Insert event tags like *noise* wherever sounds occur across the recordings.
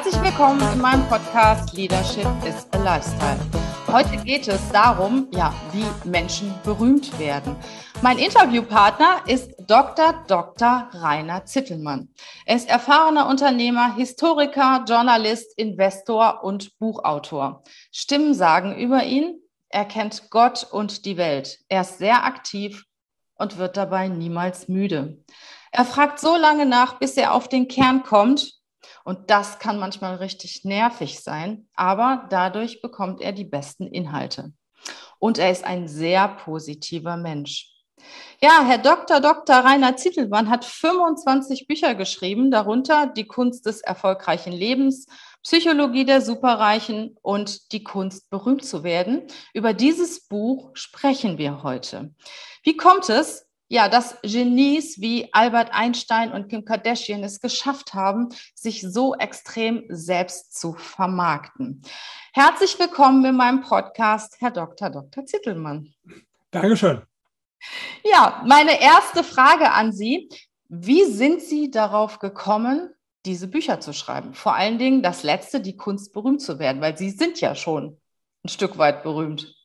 Herzlich willkommen in meinem Podcast Leadership is a Lifestyle. Heute geht es darum, ja, wie Menschen berühmt werden. Mein Interviewpartner ist Dr. Dr. Rainer Zittelmann. Er ist erfahrener Unternehmer, Historiker, Journalist, Investor und Buchautor. Stimmen sagen über ihn, er kennt Gott und die Welt. Er ist sehr aktiv und wird dabei niemals müde. Er fragt so lange nach, bis er auf den Kern kommt. Und das kann manchmal richtig nervig sein, aber dadurch bekommt er die besten Inhalte. Und er ist ein sehr positiver Mensch. Ja, Herr Dr. Dr. Rainer Zittelmann hat 25 Bücher geschrieben, darunter Die Kunst des erfolgreichen Lebens, Psychologie der Superreichen und die Kunst berühmt zu werden. Über dieses Buch sprechen wir heute. Wie kommt es, ja, dass Genies wie Albert Einstein und Kim Kardashian es geschafft haben, sich so extrem selbst zu vermarkten. Herzlich willkommen in meinem Podcast, Herr Dr. Dr. Zittelmann. Dankeschön. Ja, meine erste Frage an Sie. Wie sind Sie darauf gekommen, diese Bücher zu schreiben? Vor allen Dingen das letzte, die Kunst berühmt zu werden, weil Sie sind ja schon ein Stück weit berühmt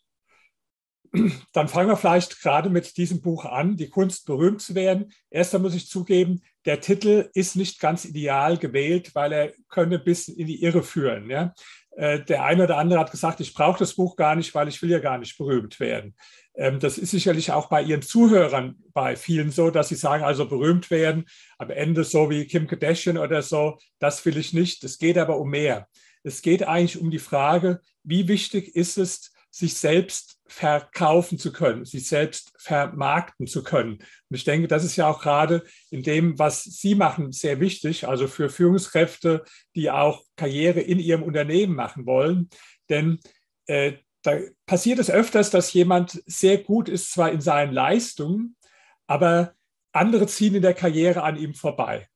dann fangen wir vielleicht gerade mit diesem Buch an, die Kunst berühmt zu werden. Erst einmal muss ich zugeben, der Titel ist nicht ganz ideal gewählt, weil er könnte bis in die Irre führen. Ja? Äh, der eine oder andere hat gesagt, ich brauche das Buch gar nicht, weil ich will ja gar nicht berühmt werden. Ähm, das ist sicherlich auch bei Ihren Zuhörern bei vielen so, dass sie sagen, also berühmt werden, am Ende so wie Kim Kardashian oder so, das will ich nicht. Es geht aber um mehr. Es geht eigentlich um die Frage, wie wichtig ist es, sich selbst verkaufen zu können, sich selbst vermarkten zu können. Und ich denke, das ist ja auch gerade in dem, was Sie machen, sehr wichtig, also für Führungskräfte, die auch Karriere in ihrem Unternehmen machen wollen. Denn äh, da passiert es öfters, dass jemand sehr gut ist, zwar in seinen Leistungen, aber andere ziehen in der Karriere an ihm vorbei.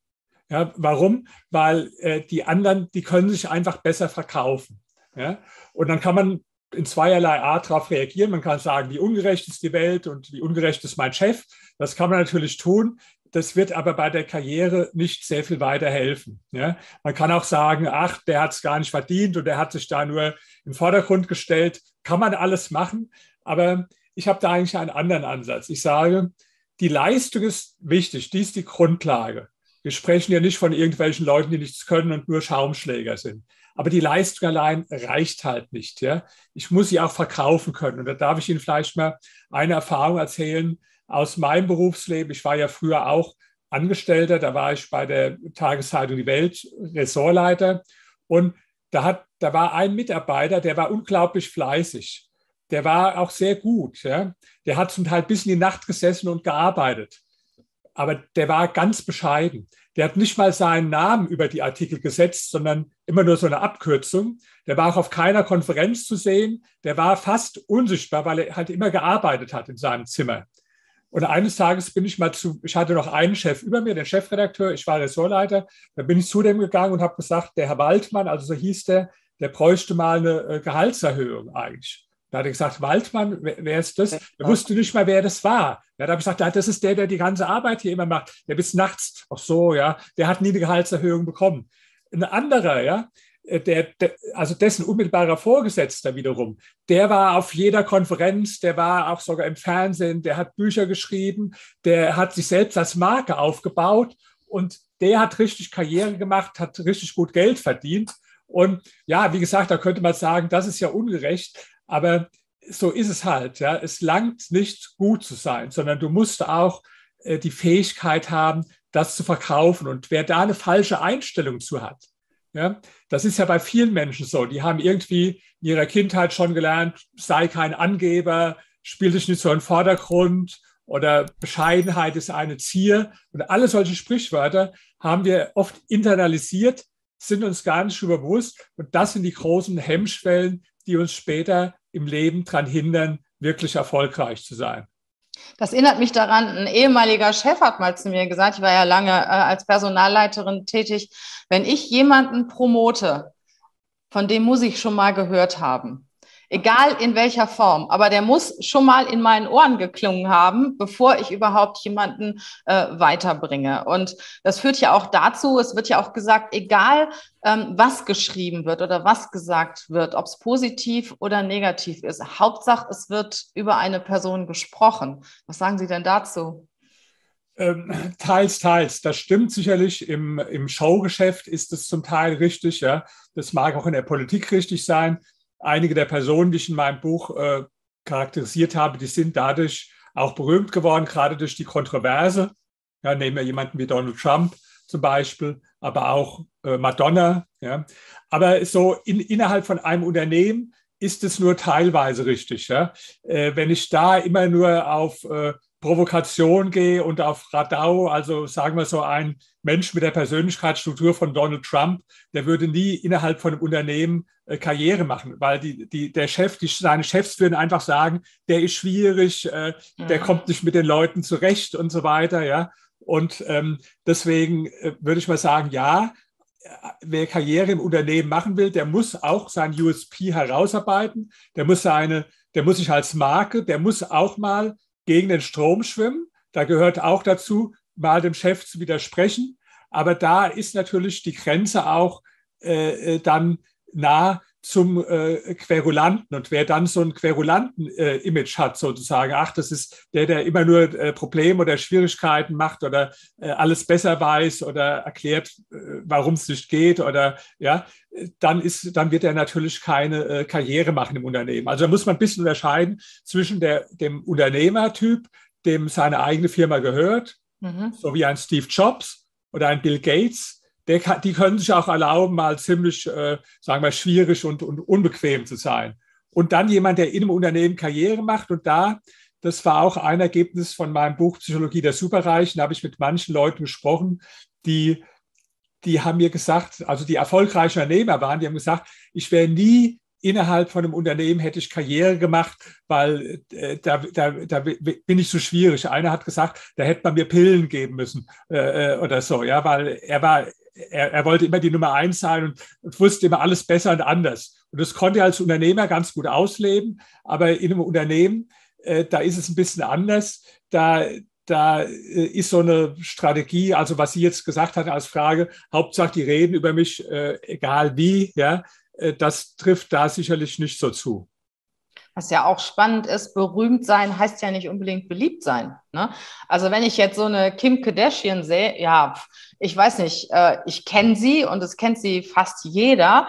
Ja, warum? Weil äh, die anderen, die können sich einfach besser verkaufen. Ja? Und dann kann man in zweierlei Art darauf reagieren. Man kann sagen, wie ungerecht ist die Welt und wie ungerecht ist mein Chef. Das kann man natürlich tun. Das wird aber bei der Karriere nicht sehr viel weiterhelfen. Ja? Man kann auch sagen, ach, der hat es gar nicht verdient und der hat sich da nur im Vordergrund gestellt. Kann man alles machen, aber ich habe da eigentlich einen anderen Ansatz. Ich sage, die Leistung ist wichtig, die ist die Grundlage. Wir sprechen ja nicht von irgendwelchen Leuten, die nichts können und nur Schaumschläger sind. Aber die Leistung allein reicht halt nicht. Ja? Ich muss sie auch verkaufen können. Und da darf ich Ihnen vielleicht mal eine Erfahrung erzählen aus meinem Berufsleben. Ich war ja früher auch Angestellter. Da war ich bei der Tageszeitung Die Welt Ressortleiter. Und da, hat, da war ein Mitarbeiter, der war unglaublich fleißig. Der war auch sehr gut. Ja? Der hat zum Teil bis in die Nacht gesessen und gearbeitet. Aber der war ganz bescheiden. Der hat nicht mal seinen Namen über die Artikel gesetzt, sondern immer nur so eine Abkürzung. Der war auch auf keiner Konferenz zu sehen. Der war fast unsichtbar, weil er halt immer gearbeitet hat in seinem Zimmer. Und eines Tages bin ich mal zu, ich hatte noch einen Chef über mir, den Chefredakteur, ich war Ressortleiter, da bin ich zu dem gegangen und habe gesagt, der Herr Waldmann, also so hieß der, der bräuchte mal eine äh, Gehaltserhöhung eigentlich. Da hat er gesagt, Waldmann, wer, wer ist das? Er wusste nicht mal, wer das war. Ja, da habe ich gesagt, das ist der, der die ganze Arbeit hier immer macht. Der bis nachts, ach so, ja, der hat nie eine Gehaltserhöhung bekommen. Ein anderer, ja, der, der, also dessen unmittelbarer Vorgesetzter wiederum, der war auf jeder Konferenz, der war auch sogar im Fernsehen, der hat Bücher geschrieben, der hat sich selbst als Marke aufgebaut und der hat richtig Karriere gemacht, hat richtig gut Geld verdient. Und ja, wie gesagt, da könnte man sagen, das ist ja ungerecht. Aber so ist es halt. Ja. Es langt nicht gut zu sein, sondern du musst auch äh, die Fähigkeit haben, das zu verkaufen. Und wer da eine falsche Einstellung zu hat, ja, das ist ja bei vielen Menschen so. Die haben irgendwie in ihrer Kindheit schon gelernt, sei kein Angeber, spiel dich nicht so im Vordergrund oder Bescheidenheit ist eine Zier. Und alle solche Sprichwörter haben wir oft internalisiert, sind uns gar nicht überbewusst. Und das sind die großen Hemmschwellen, die uns später im Leben daran hindern, wirklich erfolgreich zu sein. Das erinnert mich daran, ein ehemaliger Chef hat mal zu mir gesagt, ich war ja lange äh, als Personalleiterin tätig, wenn ich jemanden promote, von dem muss ich schon mal gehört haben. Egal in welcher Form. Aber der muss schon mal in meinen Ohren geklungen haben, bevor ich überhaupt jemanden äh, weiterbringe. Und das führt ja auch dazu, es wird ja auch gesagt, egal ähm, was geschrieben wird oder was gesagt wird, ob es positiv oder negativ ist, Hauptsache, es wird über eine Person gesprochen. Was sagen Sie denn dazu? Ähm, teils, teils. Das stimmt sicherlich. Im, Im Showgeschäft ist es zum Teil richtig. Ja. Das mag auch in der Politik richtig sein einige der Personen, die ich in meinem Buch äh, charakterisiert habe, die sind dadurch auch berühmt geworden, gerade durch die Kontroverse. Ja, nehmen wir jemanden wie Donald Trump zum Beispiel, aber auch äh, Madonna. Ja. Aber so in, innerhalb von einem Unternehmen ist es nur teilweise richtig. Ja. Äh, wenn ich da immer nur auf äh, Provokation gehe und auf Radau, also sagen wir so ein Mensch mit der Persönlichkeitsstruktur von Donald Trump, der würde nie innerhalb von einem Unternehmen äh, Karriere machen, weil die, die, der Chef, die, seine Chefs würden einfach sagen, der ist schwierig, äh, der mhm. kommt nicht mit den Leuten zurecht und so weiter, ja. Und ähm, deswegen äh, würde ich mal sagen, ja, wer Karriere im Unternehmen machen will, der muss auch sein USP herausarbeiten, der muss seine, der muss sich als Marke, der muss auch mal gegen den Strom schwimmen. Da gehört auch dazu, mal dem Chef zu widersprechen. Aber da ist natürlich die Grenze auch äh, äh dann nah zum äh, Querulanten. Und wer dann so ein Querulanten-Image äh, hat, sozusagen, ach, das ist der, der immer nur äh, Probleme oder Schwierigkeiten macht oder äh, alles besser weiß oder erklärt, äh, warum es nicht geht oder ja, dann ist, dann wird er natürlich keine äh, Karriere machen im Unternehmen. Also da muss man ein bisschen unterscheiden zwischen der, dem Unternehmertyp, dem seine eigene Firma gehört, mhm. so wie ein Steve Jobs oder ein Bill Gates, der, die können sich auch erlauben, mal ziemlich, äh, sagen wir, schwierig und, und unbequem zu sein. Und dann jemand, der in einem Unternehmen Karriere macht und da, das war auch ein Ergebnis von meinem Buch Psychologie der Superreichen, da habe ich mit manchen Leuten gesprochen, die, die haben mir gesagt, also die erfolgreiche Unternehmer waren, die haben gesagt, ich wäre nie innerhalb von einem Unternehmen hätte ich Karriere gemacht, weil äh, da, da, da bin ich so schwierig. Einer hat gesagt, da hätte man mir Pillen geben müssen äh, äh oder so, ja, weil er war er, er, wollte immer die Nummer eins sein und, und, wusste immer alles besser und anders. Und das konnte er als Unternehmer ganz gut ausleben. Aber in einem Unternehmen, äh, da ist es ein bisschen anders. Da, da äh, ist so eine Strategie, also was Sie jetzt gesagt hatten als Frage, Hauptsache die reden über mich, äh, egal wie, ja, äh, das trifft da sicherlich nicht so zu. Was ja auch spannend ist, berühmt sein heißt ja nicht unbedingt beliebt sein. Ne? Also wenn ich jetzt so eine Kim Kardashian sehe, ja, ich weiß nicht, äh, ich kenne sie und es kennt sie fast jeder,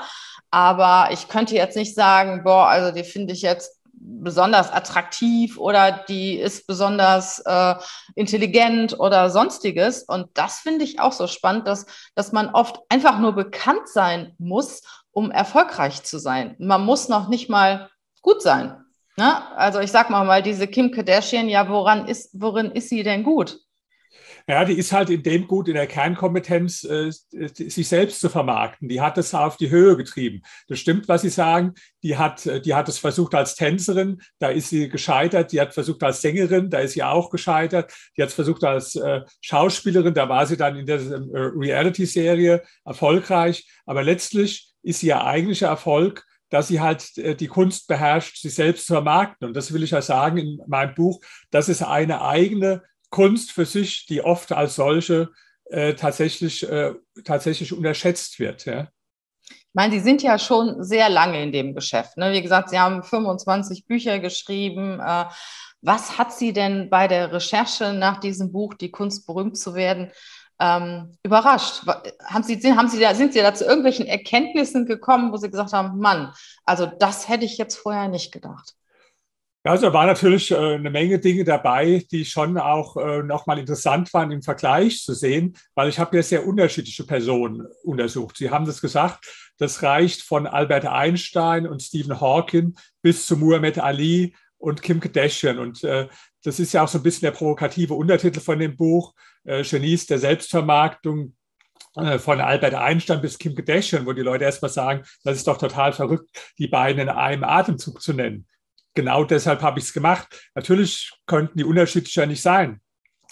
aber ich könnte jetzt nicht sagen, boah, also die finde ich jetzt besonders attraktiv oder die ist besonders äh, intelligent oder sonstiges. Und das finde ich auch so spannend, dass, dass man oft einfach nur bekannt sein muss, um erfolgreich zu sein. Man muss noch nicht mal gut sein. Ne? Also ich sag mal mal, diese Kim Kardashian, ja, woran ist, worin ist sie denn gut? Ja, die ist halt in dem gut, in der Kernkompetenz, äh, sich selbst zu vermarkten. Die hat das auf die Höhe getrieben. Das stimmt, was Sie sagen. Die hat, die hat es versucht als Tänzerin, da ist sie gescheitert. Die hat versucht als Sängerin, da ist sie auch gescheitert. Die hat es versucht als äh, Schauspielerin, da war sie dann in der äh, Reality-Serie erfolgreich. Aber letztlich ist ihr eigentlicher Erfolg dass sie halt äh, die Kunst beherrscht, sich selbst zu vermarkten. Und das will ich ja sagen in meinem Buch. Das ist eine eigene Kunst für sich, die oft als solche äh, tatsächlich, äh, tatsächlich unterschätzt wird. Ja. Ich meine, Sie sind ja schon sehr lange in dem Geschäft. Ne? Wie gesagt, Sie haben 25 Bücher geschrieben. Äh, was hat Sie denn bei der Recherche nach diesem Buch, Die Kunst berühmt zu werden, ähm, überrascht. Haben Sie, haben Sie da, sind Sie da zu irgendwelchen Erkenntnissen gekommen, wo Sie gesagt haben, Mann, also das hätte ich jetzt vorher nicht gedacht? Also da war natürlich äh, eine Menge Dinge dabei, die schon auch äh, nochmal interessant waren im Vergleich zu sehen, weil ich habe ja sehr unterschiedliche Personen untersucht. Sie haben das gesagt, das reicht von Albert Einstein und Stephen Hawking bis zu Muhammad Ali und Kim Kardashian. Und äh, das ist ja auch so ein bisschen der provokative Untertitel von dem Buch, Genies der Selbstvermarktung äh, von Albert Einstein bis Kim Kardashian, wo die Leute erstmal sagen, das ist doch total verrückt, die beiden in einem Atemzug zu nennen. Genau deshalb habe ich es gemacht. Natürlich könnten die unterschiedlicher nicht sein,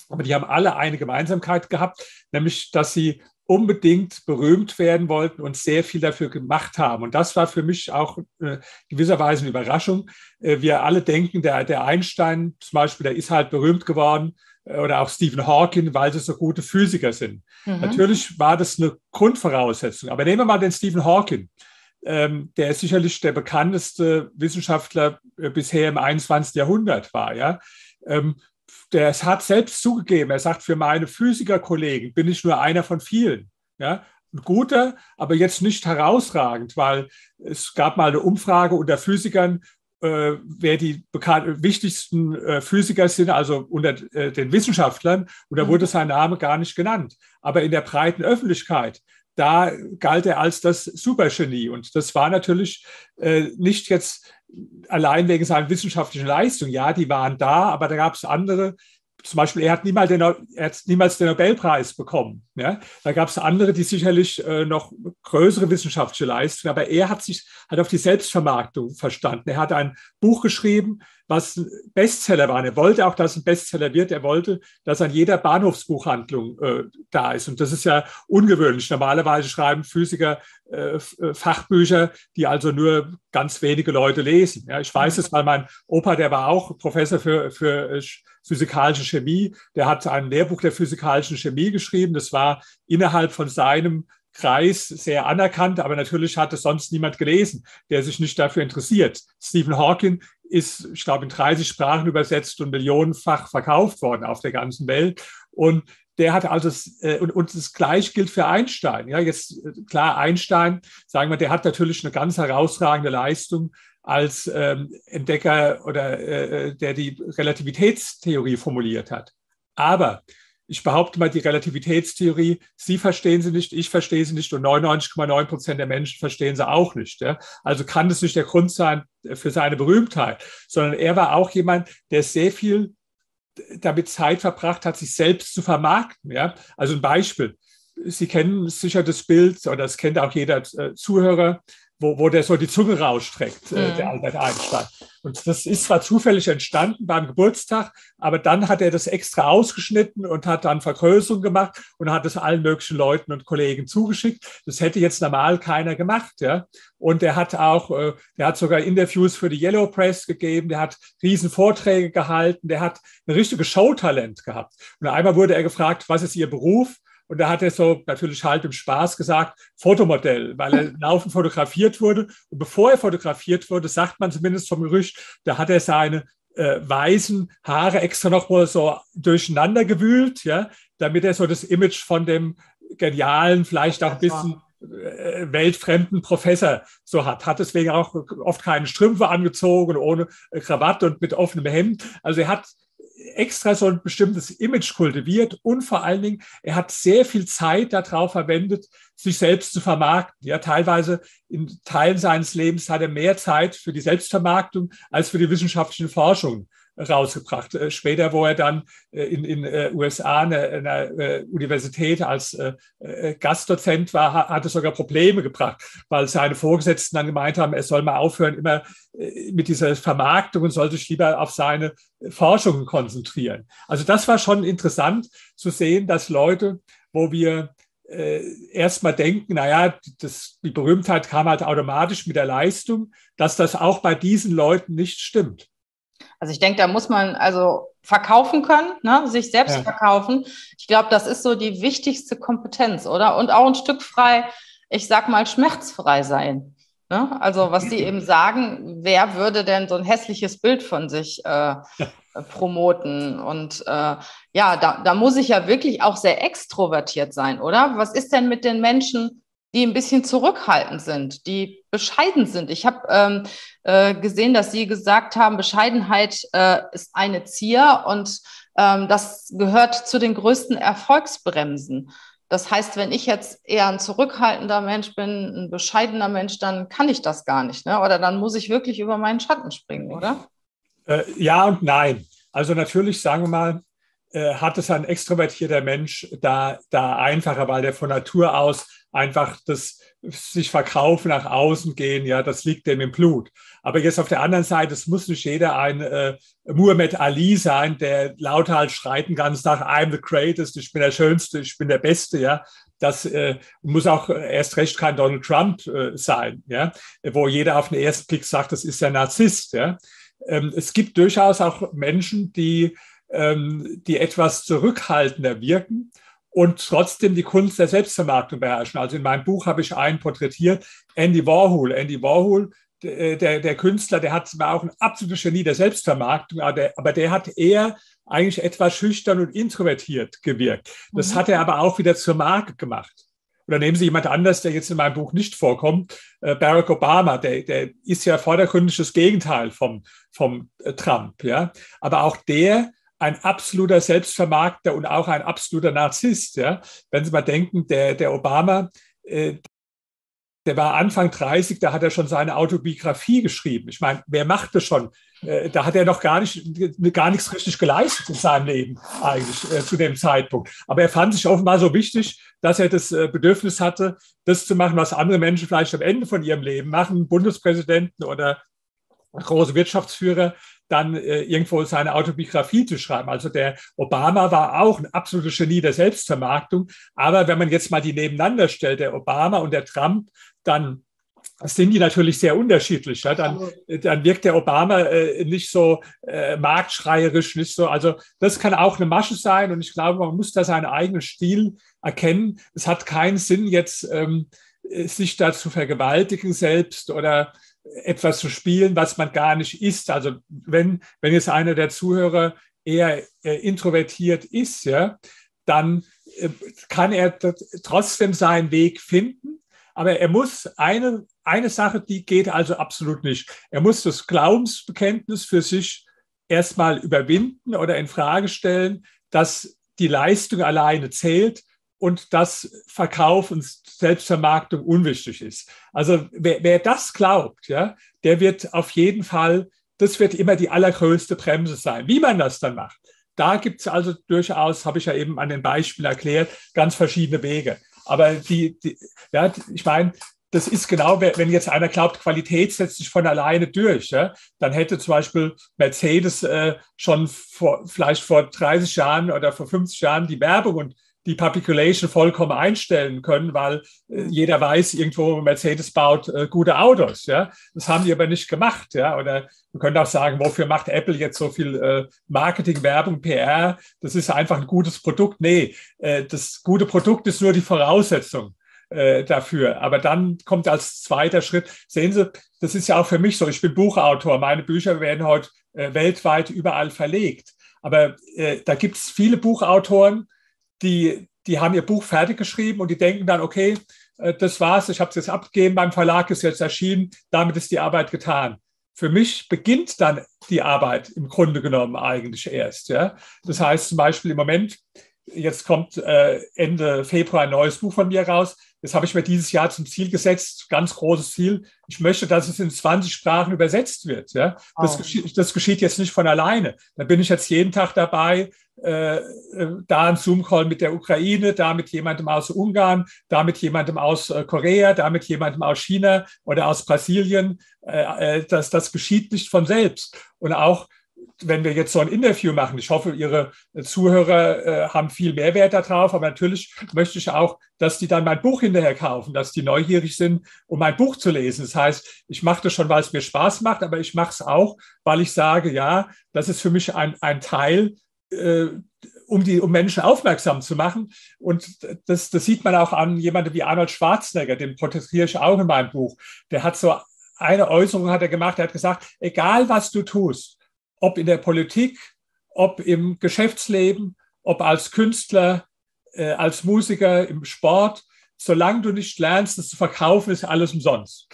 aber die haben alle eine Gemeinsamkeit gehabt, nämlich dass sie unbedingt berühmt werden wollten und sehr viel dafür gemacht haben. Und das war für mich auch äh, gewisserweise eine Überraschung. Äh, wir alle denken, der, der Einstein zum Beispiel, der ist halt berühmt geworden äh, oder auch Stephen Hawking, weil sie so gute Physiker sind. Mhm. Natürlich war das eine Grundvoraussetzung. Aber nehmen wir mal den Stephen Hawking. Ähm, der sicherlich der bekannteste Wissenschaftler äh, bisher im 21. Jahrhundert war. Ja? Ähm, der hat selbst zugegeben, er sagt, für meine Physikerkollegen bin ich nur einer von vielen. Ja? Ein guter, aber jetzt nicht herausragend, weil es gab mal eine Umfrage unter Physikern, äh, wer die wichtigsten äh, Physiker sind, also unter äh, den Wissenschaftlern, und da mhm. wurde sein Name gar nicht genannt. Aber in der breiten Öffentlichkeit, da galt er als das Supergenie. Und das war natürlich äh, nicht jetzt allein wegen seiner wissenschaftlichen Leistung. Ja, die waren da, aber da gab es andere, zum Beispiel, er hat niemals den, er hat niemals den Nobelpreis bekommen. Ja? Da gab es andere, die sicherlich äh, noch größere wissenschaftliche Leistungen, aber er hat sich hat auf die Selbstvermarktung verstanden. Er hat ein Buch geschrieben, was ein Bestseller war. Er wollte auch, dass ein Bestseller wird. Er wollte, dass an jeder Bahnhofsbuchhandlung äh, da ist. Und das ist ja ungewöhnlich. Normalerweise schreiben Physiker äh, äh Fachbücher, die also nur ganz wenige Leute lesen. Ja, ich weiß es, weil mein Opa, der war auch Professor für, für äh, physikalische Chemie. Der hat ein Lehrbuch der physikalischen Chemie geschrieben. Das war innerhalb von seinem Kreis sehr anerkannt, aber natürlich hat es sonst niemand gelesen, der sich nicht dafür interessiert. Stephen Hawking ist, ich glaube, in 30 Sprachen übersetzt und millionenfach verkauft worden auf der ganzen Welt. Und der hat also, äh, und, und das Gleiche gilt für Einstein. Ja, jetzt äh, klar, Einstein, sagen wir, der hat natürlich eine ganz herausragende Leistung als ähm, Entdecker oder äh, der die Relativitätstheorie formuliert hat. Aber ich behaupte mal, die Relativitätstheorie, Sie verstehen sie nicht, ich verstehe sie nicht und 99,9 Prozent der Menschen verstehen sie auch nicht. Ja? Also kann das nicht der Grund sein für seine Berühmtheit, sondern er war auch jemand, der sehr viel damit Zeit verbracht hat, sich selbst zu vermarkten. Ja? Also ein Beispiel. Sie kennen sicher das Bild, oder das kennt auch jeder äh, Zuhörer, wo, wo der so die Zunge rausstreckt, äh, der mhm. Albert Einstein. Und das ist zwar zufällig entstanden beim Geburtstag, aber dann hat er das extra ausgeschnitten und hat dann Vergrößerung gemacht und hat es allen möglichen Leuten und Kollegen zugeschickt. Das hätte jetzt normal keiner gemacht, ja. Und er hat auch, äh, der hat sogar Interviews für die Yellow Press gegeben, der hat riesen Vorträge gehalten, der hat ein richtiges Showtalent gehabt. Und einmal wurde er gefragt, was ist Ihr Beruf? Und da hat er so natürlich halt im Spaß gesagt, Fotomodell, weil er *laughs* laufend fotografiert wurde. Und bevor er fotografiert wurde, sagt man zumindest vom Gerücht, da hat er seine äh, weißen Haare extra noch mal so durcheinander gewühlt, ja, damit er so das Image von dem genialen, vielleicht auch ein bisschen äh, weltfremden Professor so hat. Hat deswegen auch oft keine Strümpfe angezogen, ohne Krawatte und mit offenem Hemd. Also er hat extra so ein bestimmtes Image kultiviert und vor allen Dingen, er hat sehr viel Zeit darauf verwendet, sich selbst zu vermarkten. Ja, teilweise in Teilen seines Lebens hat er mehr Zeit für die Selbstvermarktung als für die wissenschaftliche Forschung rausgebracht. Äh, später, wo er dann äh, in den äh, USA in einer Universität als Gastdozent war, hat er sogar Probleme gebracht, weil seine Vorgesetzten dann gemeint haben, er soll mal aufhören, immer mit dieser Vermarktung und soll sich lieber auf seine Forschungen konzentrieren. Also das war schon interessant zu sehen, dass Leute, wo wir äh, erstmal denken, naja, das, die Berühmtheit kam halt automatisch mit der Leistung, dass das auch bei diesen Leuten nicht stimmt. Also ich denke, da muss man also verkaufen können, ne? sich selbst ja. verkaufen. Ich glaube, das ist so die wichtigste Kompetenz, oder? Und auch ein Stück frei, ich sag mal, schmerzfrei sein. Ne? Also was Sie eben sagen, wer würde denn so ein hässliches Bild von sich äh, promoten? Und äh, ja, da, da muss ich ja wirklich auch sehr extrovertiert sein, oder? Was ist denn mit den Menschen, die ein bisschen zurückhaltend sind, die bescheiden sind. Ich habe ähm, äh, gesehen, dass Sie gesagt haben, Bescheidenheit äh, ist eine Zier und ähm, das gehört zu den größten Erfolgsbremsen. Das heißt, wenn ich jetzt eher ein zurückhaltender Mensch bin, ein bescheidener Mensch, dann kann ich das gar nicht. Ne? Oder dann muss ich wirklich über meinen Schatten springen, oder? Äh, ja und nein. Also natürlich, sagen wir mal, äh, hat es ein extrovertierter Mensch da, da einfacher, weil der von Natur aus einfach das sich verkaufen, nach außen gehen, ja, das liegt dem im Blut. Aber jetzt auf der anderen Seite, es muss nicht jeder ein äh, Muhammad Ali sein, der lauthals schreit den ganzen Tag, I'm the greatest, ich bin der Schönste, ich bin der Beste, ja. das äh, muss auch erst recht kein Donald Trump äh, sein, ja, wo jeder auf den ersten Blick sagt, das ist der Narzisst. Ja. Ähm, es gibt durchaus auch Menschen, die, ähm, die etwas zurückhaltender wirken und trotzdem die Kunst der Selbstvermarktung beherrschen. Also in meinem Buch habe ich einen porträtiert, Andy Warhol. Andy Warhol, der, der Künstler, der hat war auch ein absolutes Genie der Selbstvermarktung, aber der, aber der hat eher eigentlich etwas schüchtern und introvertiert gewirkt. Das mhm. hat er aber auch wieder zur Marke gemacht. Oder nehmen Sie jemand anders, der jetzt in meinem Buch nicht vorkommt, äh, Barack Obama, der, der ist ja vordergründig das Gegenteil vom, vom äh, Trump. Ja? Aber auch der ein absoluter Selbstvermarkter und auch ein absoluter Narzisst. Ja? Wenn Sie mal denken, der, der Obama, äh, der war Anfang 30, da hat er schon seine Autobiografie geschrieben. Ich meine, wer macht das schon? Äh, da hat er noch gar, nicht, gar nichts richtig geleistet in seinem Leben eigentlich äh, zu dem Zeitpunkt. Aber er fand sich offenbar so wichtig, dass er das äh, Bedürfnis hatte, das zu machen, was andere Menschen vielleicht am Ende von ihrem Leben machen, Bundespräsidenten oder große Wirtschaftsführer, dann äh, irgendwo seine Autobiografie zu schreiben. Also der Obama war auch ein absolutes Genie der Selbstvermarktung. Aber wenn man jetzt mal die nebeneinander stellt, der Obama und der Trump, dann sind die natürlich sehr unterschiedlich. Ja? Dann, dann wirkt der Obama äh, nicht so äh, marktschreierisch, nicht so. Also das kann auch eine Masche sein und ich glaube, man muss da seinen eigenen Stil erkennen. Es hat keinen Sinn, jetzt ähm, sich da zu vergewaltigen selbst oder etwas zu spielen, was man gar nicht ist. Also wenn, wenn jetzt einer der Zuhörer eher äh, introvertiert ist, ja, dann äh, kann er trotzdem seinen Weg finden. Aber er muss eine, eine Sache, die geht also absolut nicht. Er muss das Glaubensbekenntnis für sich erstmal überwinden oder in Frage stellen, dass die Leistung alleine zählt und dass Verkauf und Selbstvermarktung unwichtig ist. Also wer, wer das glaubt, ja, der wird auf jeden Fall, das wird immer die allergrößte Bremse sein. Wie man das dann macht, da gibt es also durchaus, habe ich ja eben an den Beispielen erklärt, ganz verschiedene Wege. Aber die, die ja, ich meine, das ist genau, wenn jetzt einer glaubt, Qualität setzt sich von alleine durch, ja, dann hätte zum Beispiel Mercedes äh, schon vor, vielleicht vor 30 Jahren oder vor 50 Jahren die Werbung und die Particulation vollkommen einstellen können, weil äh, jeder weiß, irgendwo Mercedes baut äh, gute Autos. Ja, das haben die aber nicht gemacht. Ja, oder wir können auch sagen, wofür macht Apple jetzt so viel äh, Marketing, Werbung, PR? Das ist einfach ein gutes Produkt. Nee, äh, das gute Produkt ist nur die Voraussetzung äh, dafür. Aber dann kommt als zweiter Schritt, sehen Sie, das ist ja auch für mich so. Ich bin Buchautor. Meine Bücher werden heute äh, weltweit überall verlegt. Aber äh, da gibt es viele Buchautoren, die, die haben ihr Buch fertig geschrieben und die denken dann, okay, äh, das war's, ich habe es jetzt abgegeben, beim Verlag ist jetzt erschienen, damit ist die Arbeit getan. Für mich beginnt dann die Arbeit im Grunde genommen eigentlich erst. Ja? Das heißt zum Beispiel im Moment, jetzt kommt äh, Ende Februar ein neues Buch von mir raus. Das habe ich mir dieses Jahr zum Ziel gesetzt, ganz großes Ziel. Ich möchte, dass es in 20 Sprachen übersetzt wird. Ja? Das, oh. geschieht, das geschieht jetzt nicht von alleine. Da bin ich jetzt jeden Tag dabei, äh, da ein Zoom-Call mit der Ukraine, da mit jemandem aus Ungarn, da mit jemandem aus äh, Korea, da mit jemandem aus China oder aus Brasilien. Äh, äh, das, das geschieht nicht von selbst. Und auch wenn wir jetzt so ein Interview machen, ich hoffe, Ihre Zuhörer äh, haben viel Mehrwert darauf, aber natürlich möchte ich auch, dass die dann mein Buch hinterher kaufen, dass die neugierig sind, um mein Buch zu lesen. Das heißt, ich mache das schon, weil es mir Spaß macht, aber ich mache es auch, weil ich sage, ja, das ist für mich ein, ein Teil äh, um die um Menschen aufmerksam zu machen. Und das, das sieht man auch an jemandem wie Arnold Schwarzenegger, den porträtiere ich auch in meinem Buch. Der hat so eine Äußerung hat er gemacht, er hat gesagt, egal was du tust, ob in der Politik, ob im Geschäftsleben, ob als Künstler, äh, als Musiker, im Sport, solange du nicht lernst, das zu verkaufen, ist alles umsonst.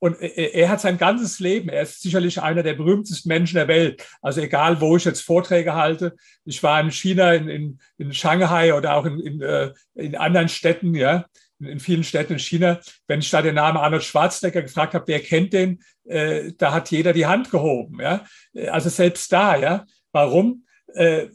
Und er hat sein ganzes Leben, er ist sicherlich einer der berühmtesten Menschen der Welt. Also egal, wo ich jetzt Vorträge halte, ich war in China, in, in, in Shanghai oder auch in, in, äh, in anderen Städten, ja, in vielen Städten in China, wenn ich da den Namen Arnold Schwarzenegger gefragt habe, wer kennt den, äh, da hat jeder die Hand gehoben. Ja? Also selbst da, ja. Warum? Äh,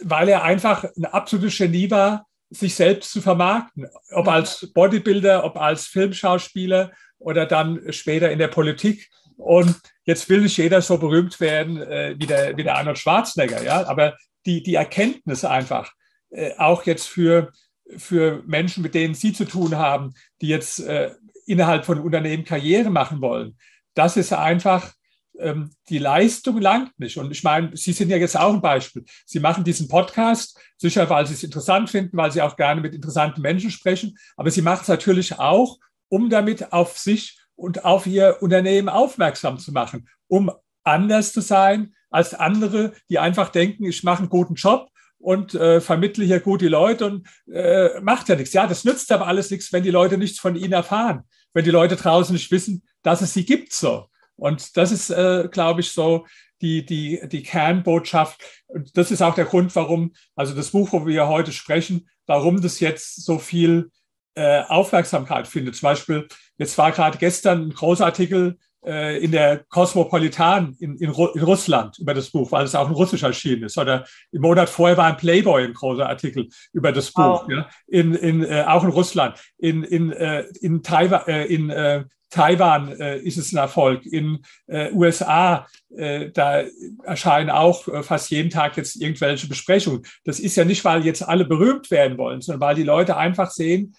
weil er einfach ein absolutes Genie war, sich selbst zu vermarkten, ob als Bodybuilder, ob als Filmschauspieler oder dann später in der Politik. Und jetzt will nicht jeder so berühmt werden äh, wie, der, wie der Arnold Schwarzenegger, ja. Aber die, die Erkenntnis einfach, äh, auch jetzt für für Menschen, mit denen Sie zu tun haben, die jetzt äh, innerhalb von Unternehmen Karriere machen wollen. Das ist einfach, ähm, die Leistung langt nicht. Und ich meine, Sie sind ja jetzt auch ein Beispiel. Sie machen diesen Podcast, sicher, weil Sie es interessant finden, weil Sie auch gerne mit interessanten Menschen sprechen. Aber Sie machen es natürlich auch, um damit auf sich und auf Ihr Unternehmen aufmerksam zu machen, um anders zu sein als andere, die einfach denken, ich mache einen guten Job und äh, vermittle hier gute Leute und äh, macht ja nichts. Ja, das nützt aber alles nichts, wenn die Leute nichts von ihnen erfahren, wenn die Leute draußen nicht wissen, dass es sie gibt so. Und das ist, äh, glaube ich, so die, die, die Kernbotschaft. Und das ist auch der Grund, warum, also das Buch, wo wir heute sprechen, warum das jetzt so viel äh, Aufmerksamkeit findet. Zum Beispiel, jetzt war gerade gestern ein großer Artikel äh, in der Cosmopolitan in, in, in, Russland über das Buch, weil es auch in Russisch erschienen ist. Oder im Monat vorher war ein Playboy ein großer Artikel über das Buch, oh. ja, in, in, äh, auch in Russland. In, in, äh, in, Taiwan, äh, in äh, Taiwan äh, ist es ein Erfolg. In äh, USA, äh, da erscheinen auch äh, fast jeden Tag jetzt irgendwelche Besprechungen. Das ist ja nicht, weil jetzt alle berühmt werden wollen, sondern weil die Leute einfach sehen,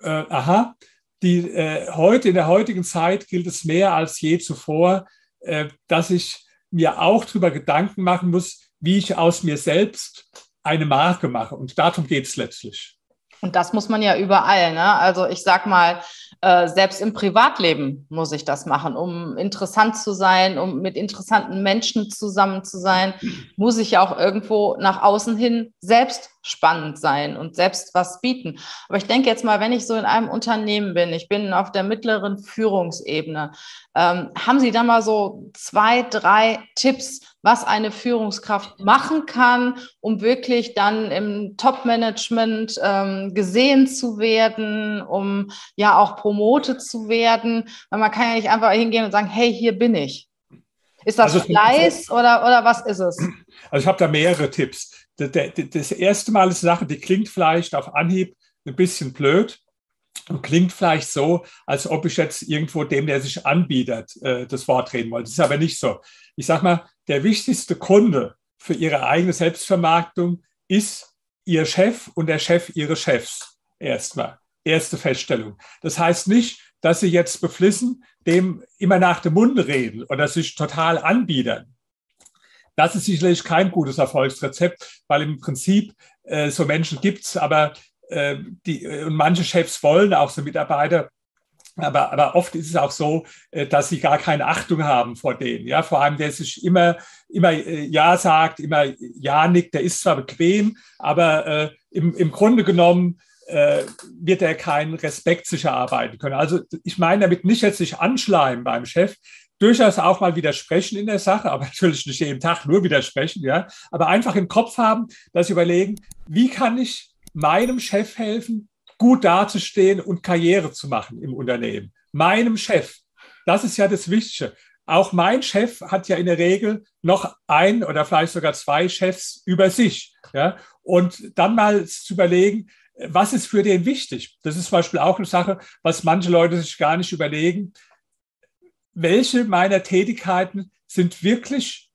äh, aha, die, äh, heute, in der heutigen Zeit gilt es mehr als je zuvor, äh, dass ich mir auch darüber Gedanken machen muss, wie ich aus mir selbst eine Marke mache. Und darum geht es letztlich. Und das muss man ja überall. Ne? Also ich sag mal, äh, selbst im Privatleben muss ich das machen, um interessant zu sein, um mit interessanten Menschen zusammen zu sein, muss ich ja auch irgendwo nach außen hin selbst spannend sein und selbst was bieten. Aber ich denke jetzt mal, wenn ich so in einem Unternehmen bin, ich bin auf der mittleren Führungsebene, ähm, haben Sie da mal so zwei, drei Tipps, was eine Führungskraft machen kann, um wirklich dann im Top-Management ähm, gesehen zu werden, um ja auch promotet zu werden? Weil man kann ja nicht einfach hingehen und sagen, hey, hier bin ich. Ist das also, Fleiß oder, oder was ist es? Also ich habe da mehrere Tipps das erste Mal ist eine Sache, die klingt vielleicht auf Anhieb ein bisschen blöd und klingt vielleicht so, als ob ich jetzt irgendwo dem, der sich anbietet, äh, das Wort reden wollte. Das ist aber nicht so. Ich sage mal, der wichtigste Kunde für Ihre eigene Selbstvermarktung ist Ihr Chef und der Chef Ihres Chefs. Erstmal. Erste Feststellung. Das heißt nicht, dass Sie jetzt beflissen dem immer nach dem Mund reden oder sich total anbiedern. Das ist sicherlich kein gutes Erfolgsrezept, weil im Prinzip äh, so Menschen gibt es, aber äh, die, äh, und manche Chefs wollen auch so Mitarbeiter, aber, aber oft ist es auch so, äh, dass sie gar keine Achtung haben vor denen. Ja, vor allem, der sich immer, immer Ja sagt, immer Ja nickt, der ist zwar bequem, aber äh, im, im Grunde genommen äh, wird er keinen Respekt sich erarbeiten können. Also ich meine damit nicht jetzt sich anschleimen beim Chef, durchaus auch mal widersprechen in der Sache, aber *laughs* natürlich nicht jeden Tag nur widersprechen, ja, aber einfach im Kopf haben, dass überlegen, wie kann ich meinem Chef helfen, gut dazustehen und Karriere zu machen im Unternehmen. Meinem Chef. Das ist ja das Wichtige. Auch mein Chef hat ja in der Regel noch ein oder vielleicht sogar zwei Chefs über sich. Ja? Und dann mal zu überlegen, was ist für den wichtig? Das ist zum Beispiel auch eine Sache, was manche Leute sich gar nicht überlegen welche meiner Tätigkeiten sind wirklich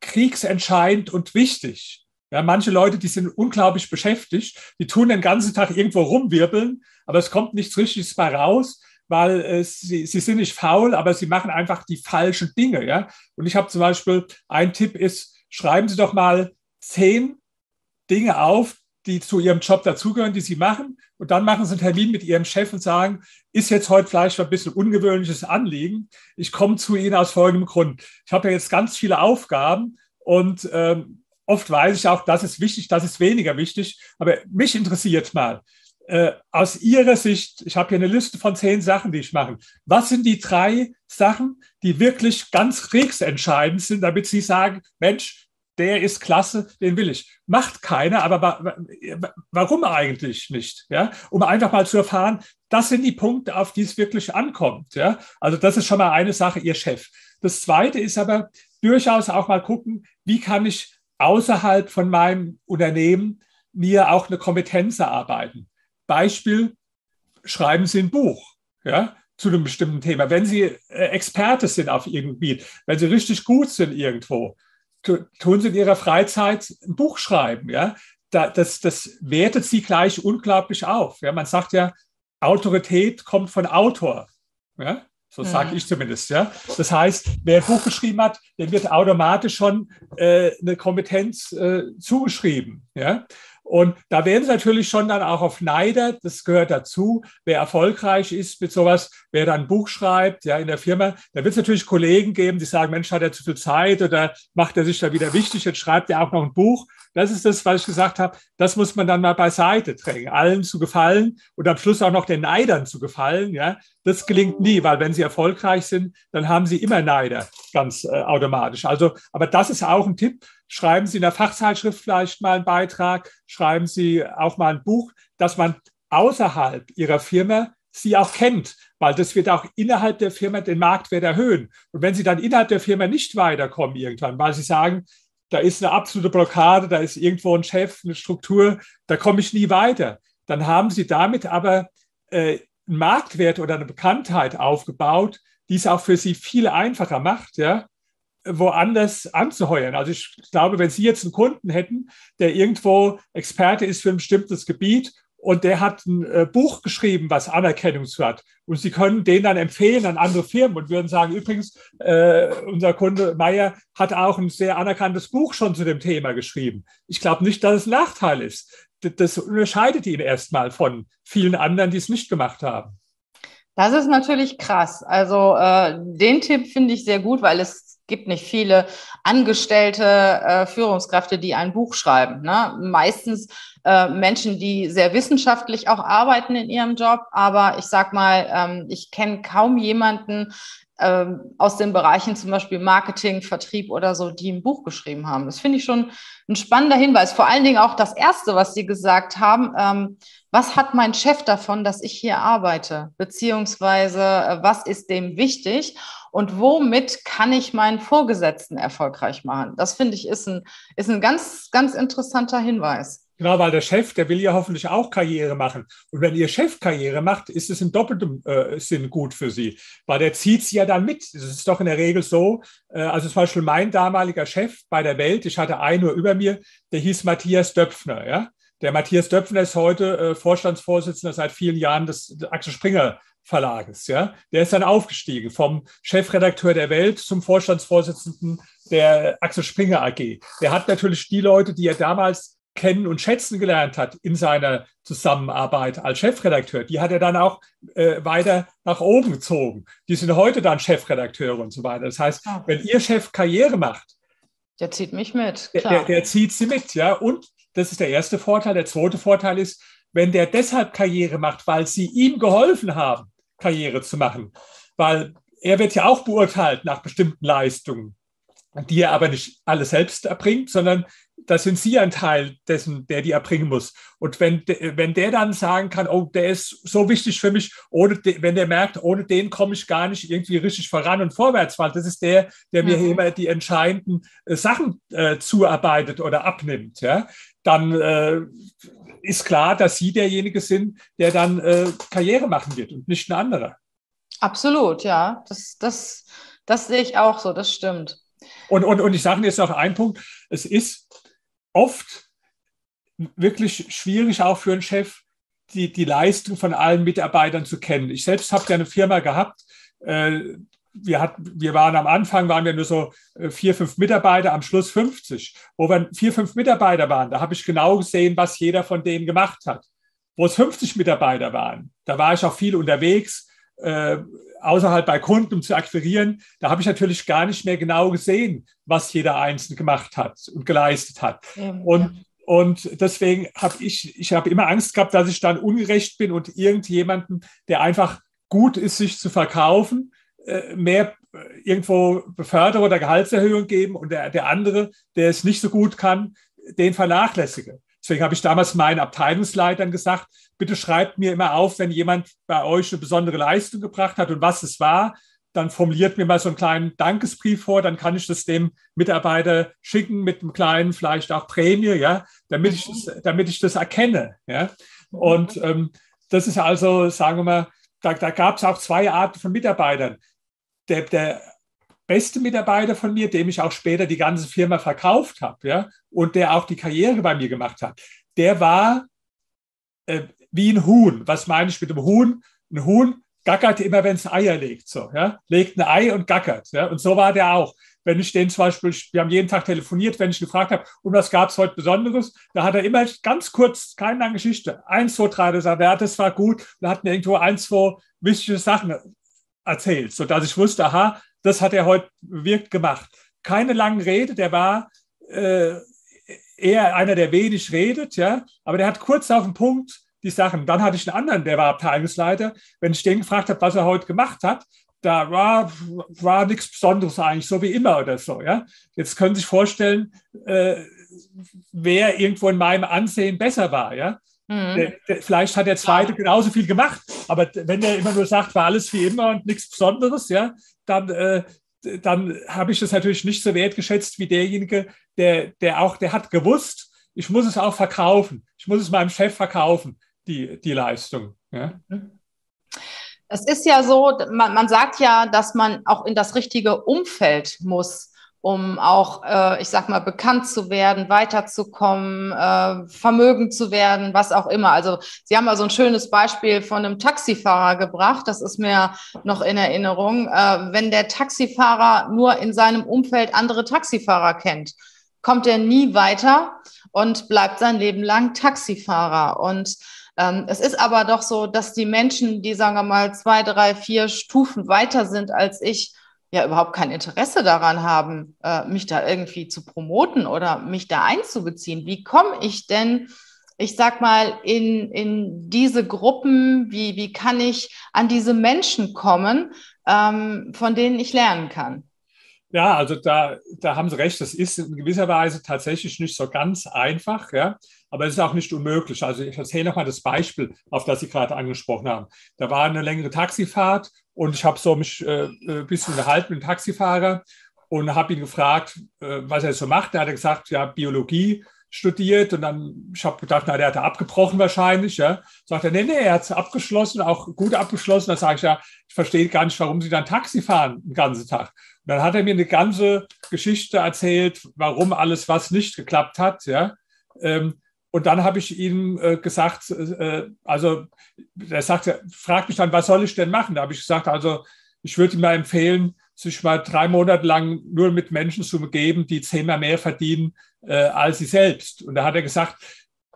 kriegsentscheidend und wichtig. Ja, manche Leute, die sind unglaublich beschäftigt, die tun den ganzen Tag irgendwo rumwirbeln, aber es kommt nichts Richtiges bei raus, weil äh, sie, sie sind nicht faul, aber sie machen einfach die falschen Dinge. Ja? Und ich habe zum Beispiel, ein Tipp ist, schreiben Sie doch mal zehn Dinge auf, die zu ihrem Job dazugehören, die sie machen. Und dann machen sie einen Termin mit ihrem Chef und sagen, ist jetzt heute vielleicht ein bisschen ungewöhnliches Anliegen. Ich komme zu Ihnen aus folgendem Grund. Ich habe ja jetzt ganz viele Aufgaben und ähm, oft weiß ich auch, das ist wichtig, das ist weniger wichtig. Aber mich interessiert mal, äh, aus Ihrer Sicht, ich habe hier eine Liste von zehn Sachen, die ich mache. Was sind die drei Sachen, die wirklich ganz kriegsentscheidend sind, damit Sie sagen, Mensch, der ist klasse, den will ich. Macht keiner, aber warum eigentlich nicht? Ja, um einfach mal zu erfahren, das sind die Punkte, auf die es wirklich ankommt. Ja, also das ist schon mal eine Sache, Ihr Chef. Das zweite ist aber durchaus auch mal gucken, wie kann ich außerhalb von meinem Unternehmen mir auch eine Kompetenz erarbeiten. Beispiel, schreiben Sie ein Buch. Ja, zu einem bestimmten Thema. Wenn Sie äh, Experte sind auf irgendeinem Gebiet, wenn Sie richtig gut sind irgendwo, tun sie in ihrer Freizeit ein Buch schreiben, ja, da, das, das wertet sie gleich unglaublich auf. Ja, man sagt ja, Autorität kommt von Autor. Ja? So sage mhm. ich zumindest. Ja? Das heißt, wer ein Buch geschrieben hat, dem wird automatisch schon äh, eine Kompetenz äh, zugeschrieben. Ja? Und da werden sie natürlich schon dann auch auf Neider, das gehört dazu, wer erfolgreich ist mit sowas, wer dann ein Buch schreibt, ja, in der Firma, da wird es natürlich Kollegen geben, die sagen, Mensch, hat er zu viel Zeit oder macht er sich da wieder wichtig, jetzt schreibt er auch noch ein Buch. Das ist das, was ich gesagt habe, das muss man dann mal beiseite drängen, allen zu gefallen und am Schluss auch noch den Neidern zu gefallen, ja. Das gelingt nie, weil wenn sie erfolgreich sind, dann haben sie immer Neider, ganz äh, automatisch. Also, aber das ist auch ein Tipp, Schreiben Sie in der Fachzeitschrift vielleicht mal einen Beitrag, schreiben Sie auch mal ein Buch, dass man außerhalb Ihrer Firma Sie auch kennt, weil das wird auch innerhalb der Firma den Marktwert erhöhen. Und wenn Sie dann innerhalb der Firma nicht weiterkommen irgendwann, weil Sie sagen, da ist eine absolute Blockade, da ist irgendwo ein Chef, eine Struktur, da komme ich nie weiter, dann haben Sie damit aber äh, einen Marktwert oder eine Bekanntheit aufgebaut, die es auch für Sie viel einfacher macht, ja, woanders anzuheuern. Also ich glaube, wenn Sie jetzt einen Kunden hätten, der irgendwo Experte ist für ein bestimmtes Gebiet und der hat ein äh, Buch geschrieben, was Anerkennung hat. Und Sie können den dann empfehlen an andere Firmen und würden sagen, übrigens, äh, unser Kunde Meier hat auch ein sehr anerkanntes Buch schon zu dem Thema geschrieben. Ich glaube nicht, dass es ein Nachteil ist. Das unterscheidet ihn erstmal von vielen anderen, die es nicht gemacht haben. Das ist natürlich krass. Also äh, den Tipp finde ich sehr gut, weil es gibt nicht viele angestellte äh, Führungskräfte, die ein Buch schreiben. Ne? Meistens äh, Menschen, die sehr wissenschaftlich auch arbeiten in ihrem Job. Aber ich sag mal, ähm, ich kenne kaum jemanden ähm, aus den Bereichen zum Beispiel Marketing, Vertrieb oder so, die ein Buch geschrieben haben. Das finde ich schon ein spannender Hinweis. Vor allen Dingen auch das Erste, was Sie gesagt haben. Ähm, was hat mein Chef davon, dass ich hier arbeite? Beziehungsweise, äh, was ist dem wichtig? und womit kann ich meinen Vorgesetzten erfolgreich machen? Das finde ich ist ein, ist ein ganz, ganz interessanter Hinweis. Genau, weil der Chef, der will ja hoffentlich auch Karriere machen. Und wenn Ihr Chef Karriere macht, ist es in doppeltem äh, Sinn gut für Sie, weil der zieht Sie ja dann mit. Es ist doch in der Regel so, äh, also zum Beispiel mein damaliger Chef bei der Welt, ich hatte einen nur über mir, der hieß Matthias Döpfner. Ja? Der Matthias Döpfner ist heute äh, Vorstandsvorsitzender seit vielen Jahren des Axel Springer Verlages. Ja? Der ist dann aufgestiegen vom Chefredakteur der Welt zum Vorstandsvorsitzenden der Axel Springer AG. Der hat natürlich die Leute, die er damals kennen und schätzen gelernt hat in seiner Zusammenarbeit als Chefredakteur, die hat er dann auch äh, weiter nach oben gezogen. Die sind heute dann Chefredakteure und so weiter. Das heißt, okay. wenn Ihr Chef Karriere macht, der zieht mich mit. Der, der, der zieht Sie mit, ja. Und das ist der erste Vorteil. Der zweite Vorteil ist, wenn der deshalb Karriere macht, weil Sie ihm geholfen haben, Karriere zu machen. Weil er wird ja auch beurteilt nach bestimmten Leistungen, die er aber nicht alle selbst erbringt, sondern da sind Sie ein Teil dessen, der die erbringen muss. Und wenn, wenn der dann sagen kann, oh, der ist so wichtig für mich, ohne wenn der merkt, ohne den komme ich gar nicht irgendwie richtig voran und vorwärts, weil das ist der, der mir mhm. immer die entscheidenden äh, Sachen äh, zuarbeitet oder abnimmt, ja, dann äh, ist klar, dass Sie derjenige sind, der dann äh, Karriere machen wird und nicht ein anderer. Absolut, ja. Das, das, das sehe ich auch so, das stimmt. Und, und, und ich sage jetzt noch einen Punkt. Es ist oft wirklich schwierig, auch für einen Chef, die, die Leistung von allen Mitarbeitern zu kennen. Ich selbst habe ja eine Firma gehabt, äh, wir, hatten, wir waren am Anfang, waren wir nur so äh, vier, fünf Mitarbeiter, am Schluss 50. Wo wir vier, fünf Mitarbeiter waren, da habe ich genau gesehen, was jeder von denen gemacht hat. Wo es 50 Mitarbeiter waren, da war ich auch viel unterwegs, äh, außerhalb bei Kunden, um zu akquirieren. Da habe ich natürlich gar nicht mehr genau gesehen, was jeder Einzelne gemacht hat und geleistet hat. Ja, und ja. Und deswegen habe ich, ich habe immer Angst gehabt, dass ich dann ungerecht bin und irgendjemanden, der einfach gut ist, sich zu verkaufen, äh, mehr äh, irgendwo Beförderung oder Gehaltserhöhung geben und der, der andere, der es nicht so gut kann, den vernachlässige. Deswegen habe ich damals meinen Abteilungsleitern gesagt, bitte schreibt mir immer auf, wenn jemand bei euch eine besondere Leistung gebracht hat und was es war. Dann formuliert mir mal so einen kleinen Dankesbrief vor, dann kann ich das dem Mitarbeiter schicken mit einem kleinen, vielleicht auch Prämie, ja, damit ich das, damit ich das erkenne. Ja. Und ähm, das ist also, sagen wir mal, da, da gab es auch zwei Arten von Mitarbeitern. Der, der beste Mitarbeiter von mir, dem ich auch später die ganze Firma verkauft habe, ja, und der auch die Karriere bei mir gemacht hat, der war äh, wie ein Huhn. Was meine ich mit dem Huhn? Ein Huhn gackert immer, wenn es Eier legt. So, ja? Legt ein Ei und gackert. Ja? Und so war der auch. Wenn ich den zum Beispiel, wir haben jeden Tag telefoniert, wenn ich gefragt habe, und was gab es heute Besonderes, da hat er immer ganz kurz, keine lange Geschichte, eins, zwei, drei, das, ja, das war gut. Da hat mir irgendwo ein, zwei wichtige Sachen erzählt, sodass ich wusste, aha, das hat er heute wirkt gemacht. Keine lange Rede, der war äh, eher einer, der wenig redet, ja, aber der hat kurz auf den Punkt die Sachen. Dann hatte ich einen anderen, der war Abteilungsleiter. Wenn ich den gefragt habe, was er heute gemacht hat, da war, war nichts Besonderes eigentlich, so wie immer oder so. Ja? Jetzt können Sie sich vorstellen, äh, wer irgendwo in meinem Ansehen besser war. Ja? Mhm. Der, der, vielleicht hat der Zweite genauso viel gemacht, aber wenn der immer nur sagt, war alles wie immer und nichts Besonderes, ja, dann, äh, dann habe ich das natürlich nicht so wertgeschätzt wie derjenige, der, der auch, der hat gewusst, ich muss es auch verkaufen. Ich muss es meinem Chef verkaufen die, die Leistung. Ja? Es ist ja so, man, man sagt ja, dass man auch in das richtige Umfeld muss, um auch, äh, ich sag mal, bekannt zu werden, weiterzukommen, äh, vermögend zu werden, was auch immer. Also Sie haben mal so ein schönes Beispiel von einem Taxifahrer gebracht, das ist mir noch in Erinnerung. Äh, wenn der Taxifahrer nur in seinem Umfeld andere Taxifahrer kennt, kommt er nie weiter und bleibt sein Leben lang Taxifahrer. Und es ist aber doch so, dass die Menschen, die, sagen wir mal, zwei, drei, vier Stufen weiter sind als ich, ja überhaupt kein Interesse daran haben, äh, mich da irgendwie zu promoten oder mich da einzubeziehen. Wie komme ich denn, ich sag mal, in, in diese Gruppen? Wie, wie kann ich an diese Menschen kommen, ähm, von denen ich lernen kann? Ja, also da, da haben Sie recht. Das ist in gewisser Weise tatsächlich nicht so ganz einfach. Ja. Aber es ist auch nicht unmöglich. Also ich erzähle nochmal das Beispiel, auf das Sie gerade angesprochen haben. Da war eine längere Taxifahrt und ich habe so mich äh, ein bisschen gehalten mit dem Taxifahrer und habe ihn gefragt, äh, was er so macht. Er hat gesagt, ja, Biologie studiert und dann, ich habe gedacht, na, der hat da abgebrochen wahrscheinlich. Ja. Sagt er, nee, nee, er hat es abgeschlossen, auch gut abgeschlossen. Da sage ich ja, ich verstehe gar nicht, warum Sie dann Taxi fahren den ganzen Tag. Und dann hat er mir eine ganze Geschichte erzählt, warum alles, was nicht geklappt hat. Ja. Ähm, und dann habe ich ihm äh, gesagt, äh, also er sagte, fragt mich dann, was soll ich denn machen? Da habe ich gesagt, also ich würde mal empfehlen, sich mal drei Monate lang nur mit Menschen zu begeben, die zehnmal mehr verdienen äh, als sie selbst. Und da hat er gesagt,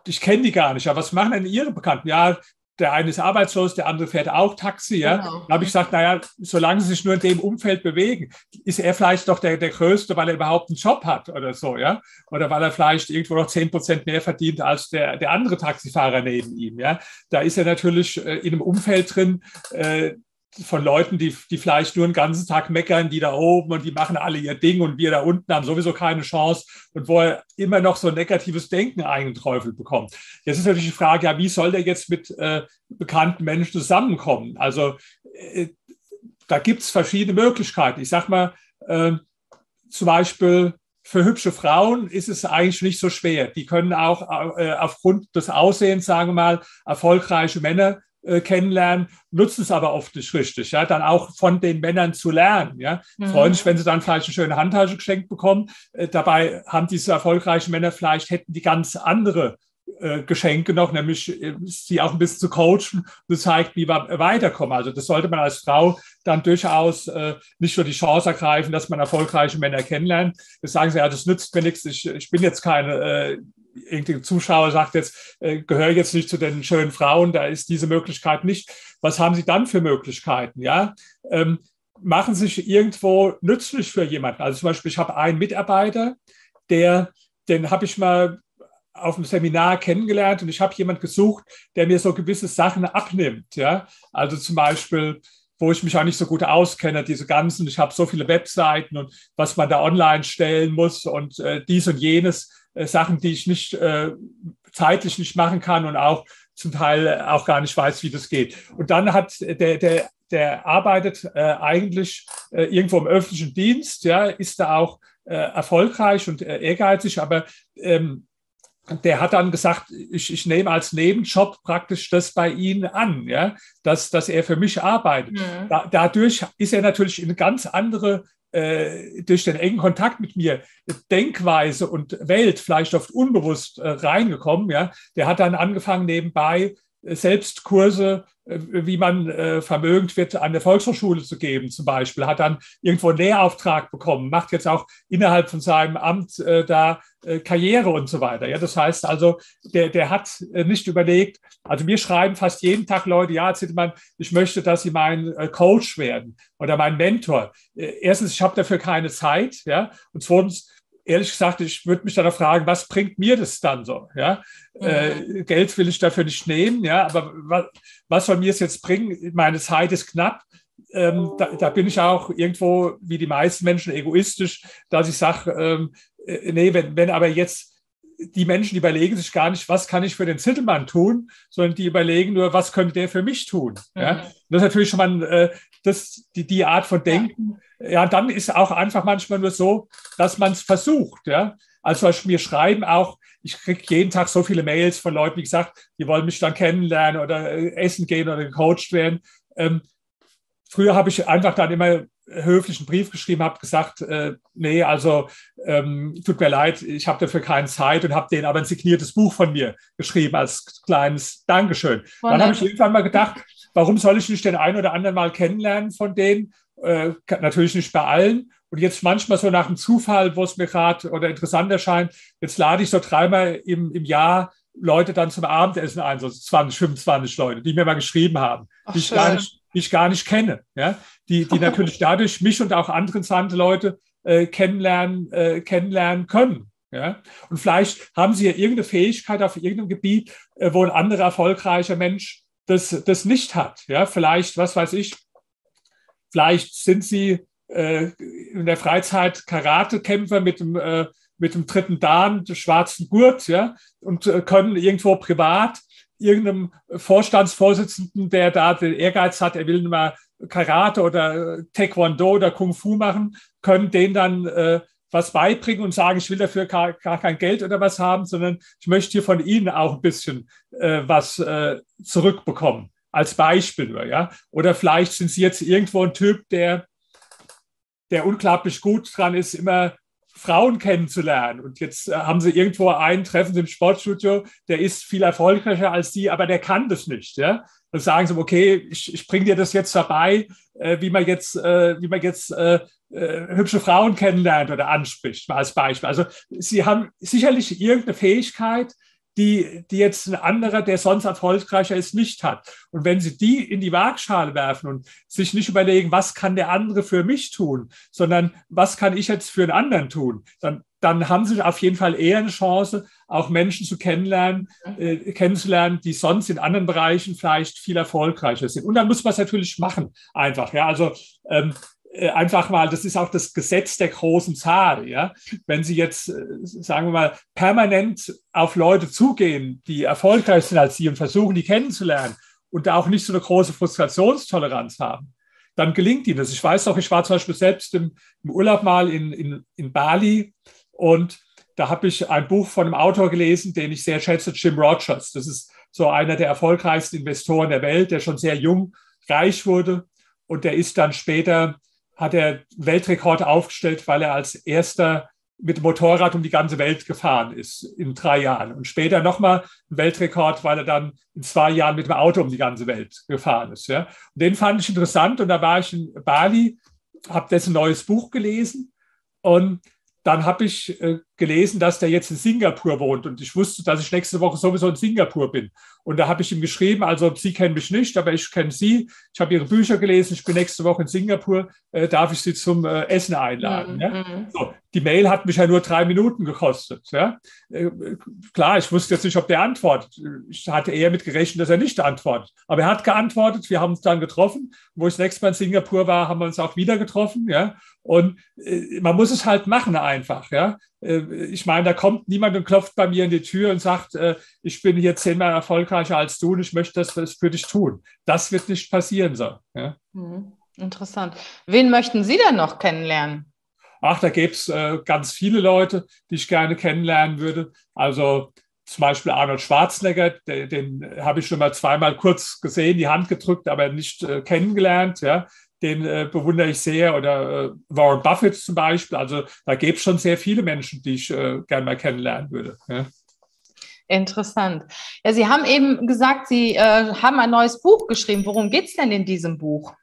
ich kenne die gar nicht. Aber was machen denn Ihre Bekannten? Ja, der eine ist arbeitslos, der andere fährt auch Taxi. Ja? Genau. Da habe ich gesagt, naja, solange sie sich nur in dem Umfeld bewegen, ist er vielleicht doch der, der Größte, weil er überhaupt einen Job hat oder so, ja. Oder weil er vielleicht irgendwo noch zehn Prozent mehr verdient als der, der andere Taxifahrer neben ihm. Ja? Da ist er natürlich äh, in einem Umfeld drin, äh, von Leuten, die, die vielleicht nur den ganzen Tag meckern, die da oben und die machen alle ihr Ding und wir da unten haben sowieso keine Chance und wo er immer noch so ein negatives Denken eingeträufelt bekommt. Jetzt ist natürlich die Frage, ja, wie soll der jetzt mit äh, bekannten Menschen zusammenkommen? Also äh, da gibt es verschiedene Möglichkeiten. Ich sage mal, äh, zum Beispiel für hübsche Frauen ist es eigentlich nicht so schwer. Die können auch äh, aufgrund des Aussehens, sagen wir mal, erfolgreiche Männer äh, kennenlernen, nutzen es aber oft nicht richtig, ja, dann auch von den Männern zu lernen, ja. Mhm. Freuen sich, wenn sie dann vielleicht eine schöne Handtasche geschenkt bekommen. Äh, dabei haben diese erfolgreichen Männer vielleicht hätten die ganz andere äh, Geschenke noch, nämlich äh, sie auch ein bisschen zu coachen und zeigt, wie wir weiterkommen. Also das sollte man als Frau dann durchaus äh, nicht nur die Chance ergreifen, dass man erfolgreiche Männer kennenlernt. Das sagen sie, ja, das nützt mir nichts, ich, ich bin jetzt keine äh, irgendein Zuschauer sagt jetzt, äh, gehöre jetzt nicht zu den schönen Frauen, da ist diese Möglichkeit nicht. Was haben Sie dann für Möglichkeiten? Ja, ähm, machen sich irgendwo nützlich für jemanden. Also zum Beispiel, ich habe einen Mitarbeiter, der, den habe ich mal auf dem Seminar kennengelernt und ich habe jemanden gesucht, der mir so gewisse Sachen abnimmt. Ja, also zum Beispiel wo ich mich auch nicht so gut auskenne, diese ganzen, ich habe so viele Webseiten und was man da online stellen muss und äh, dies und jenes, Sachen, die ich nicht äh, zeitlich nicht machen kann und auch zum Teil auch gar nicht weiß, wie das geht. Und dann hat der, der, der arbeitet äh, eigentlich äh, irgendwo im öffentlichen Dienst, ja, ist da auch äh, erfolgreich und äh, ehrgeizig, aber ähm, der hat dann gesagt, ich, ich nehme als Nebenjob praktisch das bei Ihnen an, ja, dass, dass er für mich arbeitet. Mhm. Da, dadurch ist er natürlich in eine ganz andere äh, durch den engen Kontakt mit mir Denkweise und Welt vielleicht oft unbewusst äh, reingekommen. Ja, der hat dann angefangen nebenbei selbst Kurse, äh, wie man äh, vermögend wird, an der Volkshochschule zu geben, zum Beispiel. Hat dann irgendwo einen Lehrauftrag bekommen, macht jetzt auch innerhalb von seinem Amt äh, da Karriere und so weiter. Ja, das heißt also, der, der hat nicht überlegt, also mir schreiben fast jeden Tag Leute, ja, Zittelmann, ich möchte, dass Sie mein Coach werden oder mein Mentor. erstens, ich habe dafür keine Zeit, ja, und zweitens, ehrlich gesagt, ich würde mich dann auch fragen, was bringt mir das dann so? Ja? Mhm. Äh, Geld will ich dafür nicht nehmen, ja, aber was, was soll mir es jetzt bringen? Meine Zeit ist knapp. Ähm, da, da, bin ich auch irgendwo, wie die meisten Menschen, egoistisch, dass ich sage, ähm, äh, nee, wenn, wenn aber jetzt die Menschen die überlegen sich gar nicht, was kann ich für den Zittelmann tun, sondern die überlegen nur, was könnte der für mich tun. Mhm. Ja? Das ist natürlich schon mal äh, das, die, die Art von Denken, ja, dann ist auch einfach manchmal nur so, dass man es versucht. Ja? Also mir schreiben auch, ich kriege jeden Tag so viele Mails von Leuten, wie gesagt, die wollen mich dann kennenlernen oder äh, essen gehen oder gecoacht werden. Ähm, früher habe ich einfach dann immer höflichen Brief geschrieben, habe gesagt, äh, nee, also ähm, tut mir leid, ich habe dafür keine Zeit und habe denen aber ein signiertes Buch von mir geschrieben als kleines Dankeschön. Wunderbar. Dann habe ich irgendwann mal gedacht, warum soll ich nicht den einen oder anderen mal kennenlernen von denen äh, natürlich nicht bei allen. Und jetzt manchmal so nach dem Zufall, wo es mir gerade oder interessant erscheint, jetzt lade ich so dreimal im, im Jahr Leute dann zum Abendessen ein, so 20, 25 Leute, die mir mal geschrieben haben, Ach, die, ich gar nicht, die ich gar nicht kenne. Ja? Die, die natürlich dadurch mich und auch andere interessante Leute äh, kennenlernen, äh, kennenlernen können. Ja? Und vielleicht haben sie ja irgendeine Fähigkeit auf irgendeinem Gebiet, äh, wo ein anderer erfolgreicher Mensch das, das nicht hat. Ja? Vielleicht, was weiß ich, Vielleicht sind sie äh, in der Freizeit Karatekämpfer mit dem, äh, mit dem dritten Dan, dem schwarzen Gurt, ja, und äh, können irgendwo privat irgendeinem Vorstandsvorsitzenden, der da den Ehrgeiz hat, er will mal Karate oder Taekwondo oder Kung Fu machen, können den dann äh, was beibringen und sagen, ich will dafür gar, gar, kein Geld oder was haben, sondern ich möchte hier von Ihnen auch ein bisschen äh, was äh, zurückbekommen als Beispiel nur, ja. Oder vielleicht sind Sie jetzt irgendwo ein Typ, der, der unglaublich gut dran ist, immer Frauen kennenzulernen. Und jetzt äh, haben Sie irgendwo einen Treffen im Sportstudio, der ist viel erfolgreicher als Sie, aber der kann das nicht, ja. Dann sagen Sie, okay, ich, ich bringe dir das jetzt dabei, äh, wie man jetzt, äh, wie man jetzt äh, äh, hübsche Frauen kennenlernt oder anspricht, mal als Beispiel. Also Sie haben sicherlich irgendeine Fähigkeit, die, die jetzt ein anderer, der sonst erfolgreicher ist, nicht hat. Und wenn Sie die in die Waagschale werfen und sich nicht überlegen, was kann der andere für mich tun, sondern was kann ich jetzt für einen anderen tun, dann, dann haben Sie auf jeden Fall eher eine Chance, auch Menschen zu kennenlernen, äh, kennenzulernen, die sonst in anderen Bereichen vielleicht viel erfolgreicher sind. Und dann muss man es natürlich machen, einfach. Ja, also ähm, äh, einfach mal, das ist auch das Gesetz der großen Zahl. Ja? Wenn Sie jetzt, äh, sagen wir mal, permanent auf Leute zugehen, die erfolgreich sind als Sie und versuchen, die kennenzulernen und da auch nicht so eine große Frustrationstoleranz haben, dann gelingt Ihnen das. Ich weiß auch, ich war zum Beispiel selbst im, im Urlaub mal in, in, in Bali und da habe ich ein Buch von einem Autor gelesen, den ich sehr schätze, Jim Rogers. Das ist so einer der erfolgreichsten Investoren der Welt, der schon sehr jung reich wurde. Und der ist dann später hat er Weltrekord aufgestellt, weil er als erster mit dem Motorrad um die ganze Welt gefahren ist in drei Jahren. Und später nochmal ein Weltrekord, weil er dann in zwei Jahren mit dem Auto um die ganze Welt gefahren ist. Ja. Und den fand ich interessant und da war ich in Bali, habe dessen neues Buch gelesen und dann habe ich äh, gelesen, dass der jetzt in Singapur wohnt und ich wusste, dass ich nächste Woche sowieso in Singapur bin. Und da habe ich ihm geschrieben, also Sie kennen mich nicht, aber ich kenne Sie. Ich habe Ihre Bücher gelesen, ich bin nächste Woche in Singapur, äh, darf ich Sie zum äh, Essen einladen. Mhm. Ja? Mhm. So, die Mail hat mich ja nur drei Minuten gekostet. Ja? Äh, klar, ich wusste jetzt nicht, ob der antwortet. Ich hatte eher mit gerechnet, dass er nicht antwortet. Aber er hat geantwortet, wir haben uns dann getroffen. Wo ich das nächste Mal in Singapur war, haben wir uns auch wieder getroffen. Ja? Und äh, man muss es halt machen einfach. Ja? Äh, ich meine, da kommt niemand und klopft bei mir in die Tür und sagt, äh, ich bin hier zehnmal erfolgreicher als du und ich möchte das für dich tun. Das wird nicht passieren so. Ja? Mhm. Interessant. Wen möchten Sie denn noch kennenlernen? Ach, da gäbe es äh, ganz viele Leute, die ich gerne kennenlernen würde. Also zum Beispiel Arnold Schwarzenegger, den, den habe ich schon mal zweimal kurz gesehen, die Hand gedrückt, aber nicht äh, kennengelernt. Ja den äh, bewundere ich sehr, oder äh, Warren Buffett zum Beispiel. Also da gäbe es schon sehr viele Menschen, die ich äh, gerne mal kennenlernen würde. Ja. Interessant. Ja, Sie haben eben gesagt, Sie äh, haben ein neues Buch geschrieben. Worum geht es denn in diesem Buch?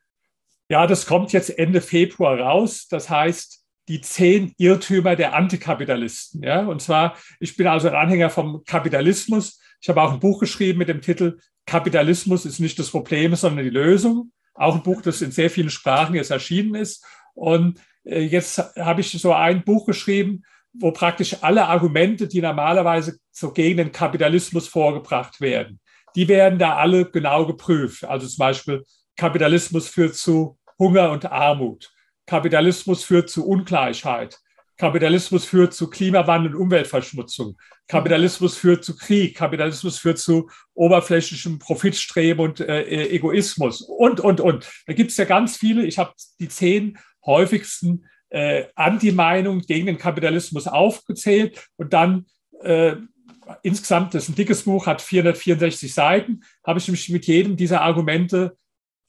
Ja, das kommt jetzt Ende Februar raus. Das heißt, die zehn Irrtümer der Antikapitalisten. Ja? Und zwar, ich bin also ein Anhänger vom Kapitalismus. Ich habe auch ein Buch geschrieben mit dem Titel Kapitalismus ist nicht das Problem, sondern die Lösung. Auch ein Buch, das in sehr vielen Sprachen jetzt erschienen ist. Und äh, jetzt habe ich so ein Buch geschrieben, wo praktisch alle Argumente, die normalerweise so gegen den Kapitalismus vorgebracht werden, die werden da alle genau geprüft. Also zum Beispiel Kapitalismus führt zu Hunger und Armut. Kapitalismus führt zu Ungleichheit. Kapitalismus führt zu Klimawandel und Umweltverschmutzung. Kapitalismus führt zu Krieg. Kapitalismus führt zu oberflächlichem Profitstreben und äh, Egoismus und, und, und. Da gibt es ja ganz viele. Ich habe die zehn häufigsten äh, Anti-Meinungen gegen den Kapitalismus aufgezählt und dann äh, insgesamt, das ist ein dickes Buch, hat 464 Seiten, habe ich mich mit jedem dieser Argumente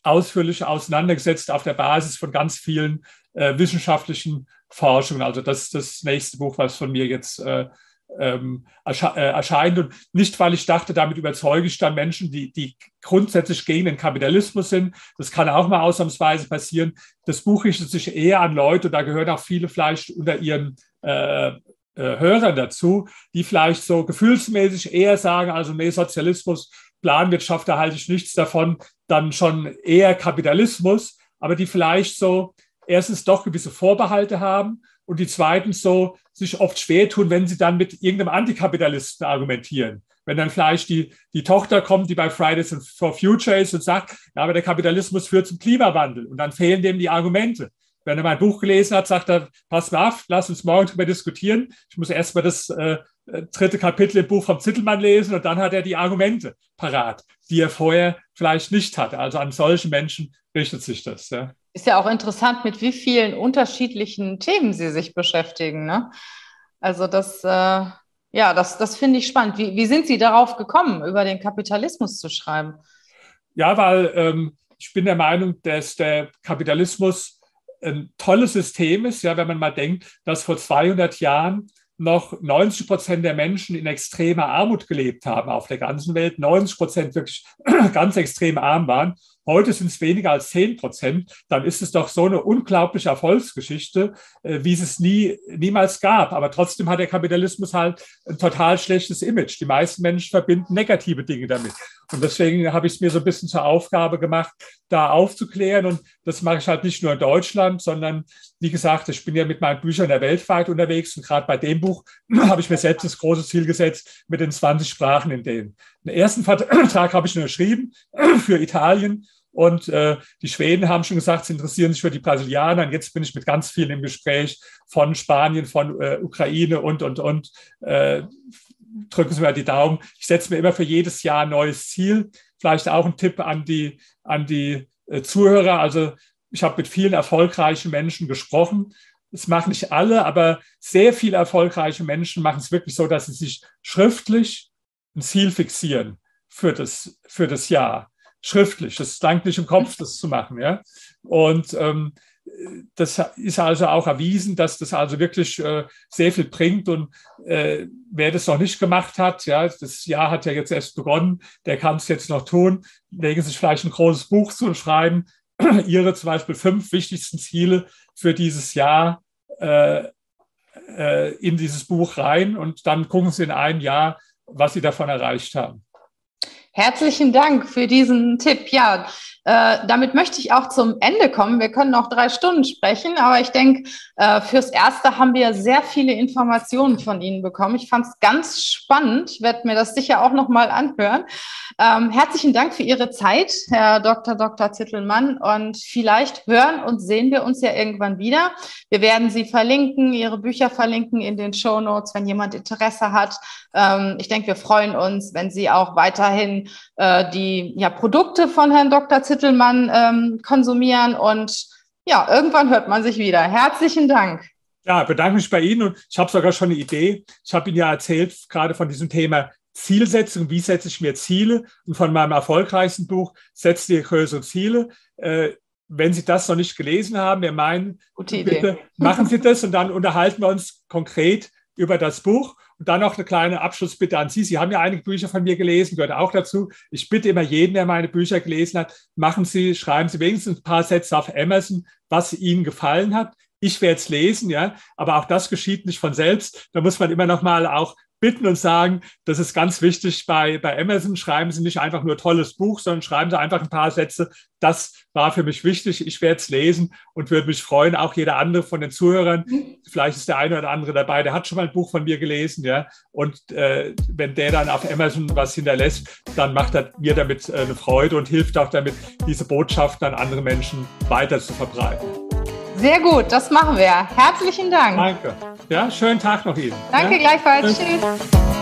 ausführlich auseinandergesetzt auf der Basis von ganz vielen äh, wissenschaftlichen Forschungen. Also das ist das nächste Buch, was von mir jetzt äh, ähm, ersche äh, erscheint. Und nicht, weil ich dachte, damit überzeuge ich dann Menschen, die, die grundsätzlich gegen den Kapitalismus sind. Das kann auch mal ausnahmsweise passieren. Das Buch richtet sich eher an Leute, da gehören auch viele vielleicht unter ihren äh, äh, Hörern dazu, die vielleicht so gefühlsmäßig eher sagen, also nee, Sozialismus, Planwirtschaft, da halte ich nichts davon, dann schon eher Kapitalismus, aber die vielleicht so erstens doch gewisse Vorbehalte haben und die zweitens so sich oft schwer tun, wenn sie dann mit irgendeinem Antikapitalisten argumentieren. Wenn dann vielleicht die, die Tochter kommt, die bei Fridays for Future ist und sagt, ja, aber der Kapitalismus führt zum Klimawandel und dann fehlen dem die Argumente. Wenn er mein Buch gelesen hat, sagt er, pass mal auf, lass uns morgen darüber diskutieren. Ich muss erst mal das äh, dritte Kapitel im Buch vom Zittelmann lesen und dann hat er die Argumente parat, die er vorher vielleicht nicht hatte. Also an solche Menschen richtet sich das. Ja. Ist ja auch interessant, mit wie vielen unterschiedlichen Themen Sie sich beschäftigen. Ne? Also das, äh, ja, das, das finde ich spannend. Wie, wie sind Sie darauf gekommen, über den Kapitalismus zu schreiben? Ja, weil ähm, ich bin der Meinung, dass der Kapitalismus ein tolles System ist. Ja, wenn man mal denkt, dass vor 200 Jahren noch 90 Prozent der Menschen in extremer Armut gelebt haben auf der ganzen Welt, 90 Prozent wirklich *clears throat* ganz extrem arm waren Heute sind es weniger als 10 Prozent. Dann ist es doch so eine unglaubliche Erfolgsgeschichte, äh, wie es es nie, niemals gab. Aber trotzdem hat der Kapitalismus halt ein total schlechtes Image. Die meisten Menschen verbinden negative Dinge damit. Und deswegen habe ich es mir so ein bisschen zur Aufgabe gemacht, da aufzuklären. Und das mache ich halt nicht nur in Deutschland, sondern wie gesagt, ich bin ja mit meinen Büchern der weltweit unterwegs. Und gerade bei dem Buch *clears throat* habe ich mir selbst das große Ziel gesetzt mit den 20 Sprachen in denen. Den ersten Vertrag *clears throat* habe ich nur geschrieben *clears throat* für Italien. Und äh, die Schweden haben schon gesagt, sie interessieren sich für die Brasilianer. Und jetzt bin ich mit ganz vielen im Gespräch von Spanien, von äh, Ukraine und, und, und. Äh, drücken Sie mir die Daumen. Ich setze mir immer für jedes Jahr ein neues Ziel. Vielleicht auch ein Tipp an die, an die äh, Zuhörer. Also ich habe mit vielen erfolgreichen Menschen gesprochen. Das machen nicht alle, aber sehr viele erfolgreiche Menschen machen es wirklich so, dass sie sich schriftlich ein Ziel fixieren für das, für das Jahr. Schriftlich. Das langt nicht im Kopf, das zu machen. Ja? Und ähm, das ist also auch erwiesen, dass das also wirklich äh, sehr viel bringt. Und äh, wer das noch nicht gemacht hat, ja, das Jahr hat ja jetzt erst begonnen, der kann es jetzt noch tun. Legen Sie sich vielleicht ein großes Buch zu und schreiben *clears throat* Ihre zum Beispiel fünf wichtigsten Ziele für dieses Jahr äh, äh in dieses Buch rein und dann gucken Sie in einem Jahr, was sie davon erreicht haben. Herzlichen Dank für diesen Tipp. Ja, äh, damit möchte ich auch zum Ende kommen. Wir können noch drei Stunden sprechen, aber ich denke, äh, fürs Erste haben wir sehr viele Informationen von Ihnen bekommen. Ich fand es ganz spannend, ich werde mir das sicher auch nochmal anhören. Ähm, herzlichen Dank für Ihre Zeit, Herr Dr. Dr. Zittelmann. Und vielleicht hören und sehen wir uns ja irgendwann wieder. Wir werden Sie verlinken, Ihre Bücher verlinken in den Show Notes, wenn jemand Interesse hat. Ähm, ich denke, wir freuen uns, wenn Sie auch weiterhin äh, die ja, Produkte von Herrn Dr. Zittelmann Zittelmann ähm, konsumieren. Und ja, irgendwann hört man sich wieder. Herzlichen Dank. Ja, bedanke mich bei Ihnen und ich habe sogar schon eine Idee. Ich habe Ihnen ja erzählt, gerade von diesem Thema Zielsetzung, wie setze ich mir Ziele und von meinem erfolgreichsten Buch, Setze dir größere Ziele. Äh, wenn Sie das noch nicht gelesen haben, wir meinen, bitte machen Sie das und dann unterhalten wir uns konkret über das Buch. Und dann noch eine kleine Abschlussbitte an Sie. Sie haben ja einige Bücher von mir gelesen, gehört auch dazu. Ich bitte immer jeden, der meine Bücher gelesen hat, machen Sie, schreiben Sie wenigstens ein paar Sätze auf Amazon, was Ihnen gefallen hat. Ich werde es lesen, ja, aber auch das geschieht nicht von selbst. Da muss man immer noch mal auch bitten und sagen, das ist ganz wichtig bei, bei Amazon, schreiben Sie nicht einfach nur tolles Buch, sondern schreiben Sie einfach ein paar Sätze. Das war für mich wichtig. Ich werde es lesen und würde mich freuen, auch jeder andere von den Zuhörern. Vielleicht ist der eine oder andere dabei, der hat schon mal ein Buch von mir gelesen, ja. Und äh, wenn der dann auf Amazon was hinterlässt, dann macht er mir damit äh, eine Freude und hilft auch damit, diese Botschaften an andere Menschen weiter zu verbreiten. Sehr gut, das machen wir. Herzlichen Dank. Danke. Ja, schönen Tag noch Ihnen. Danke ja? gleichfalls. Tschüss. Tschüss.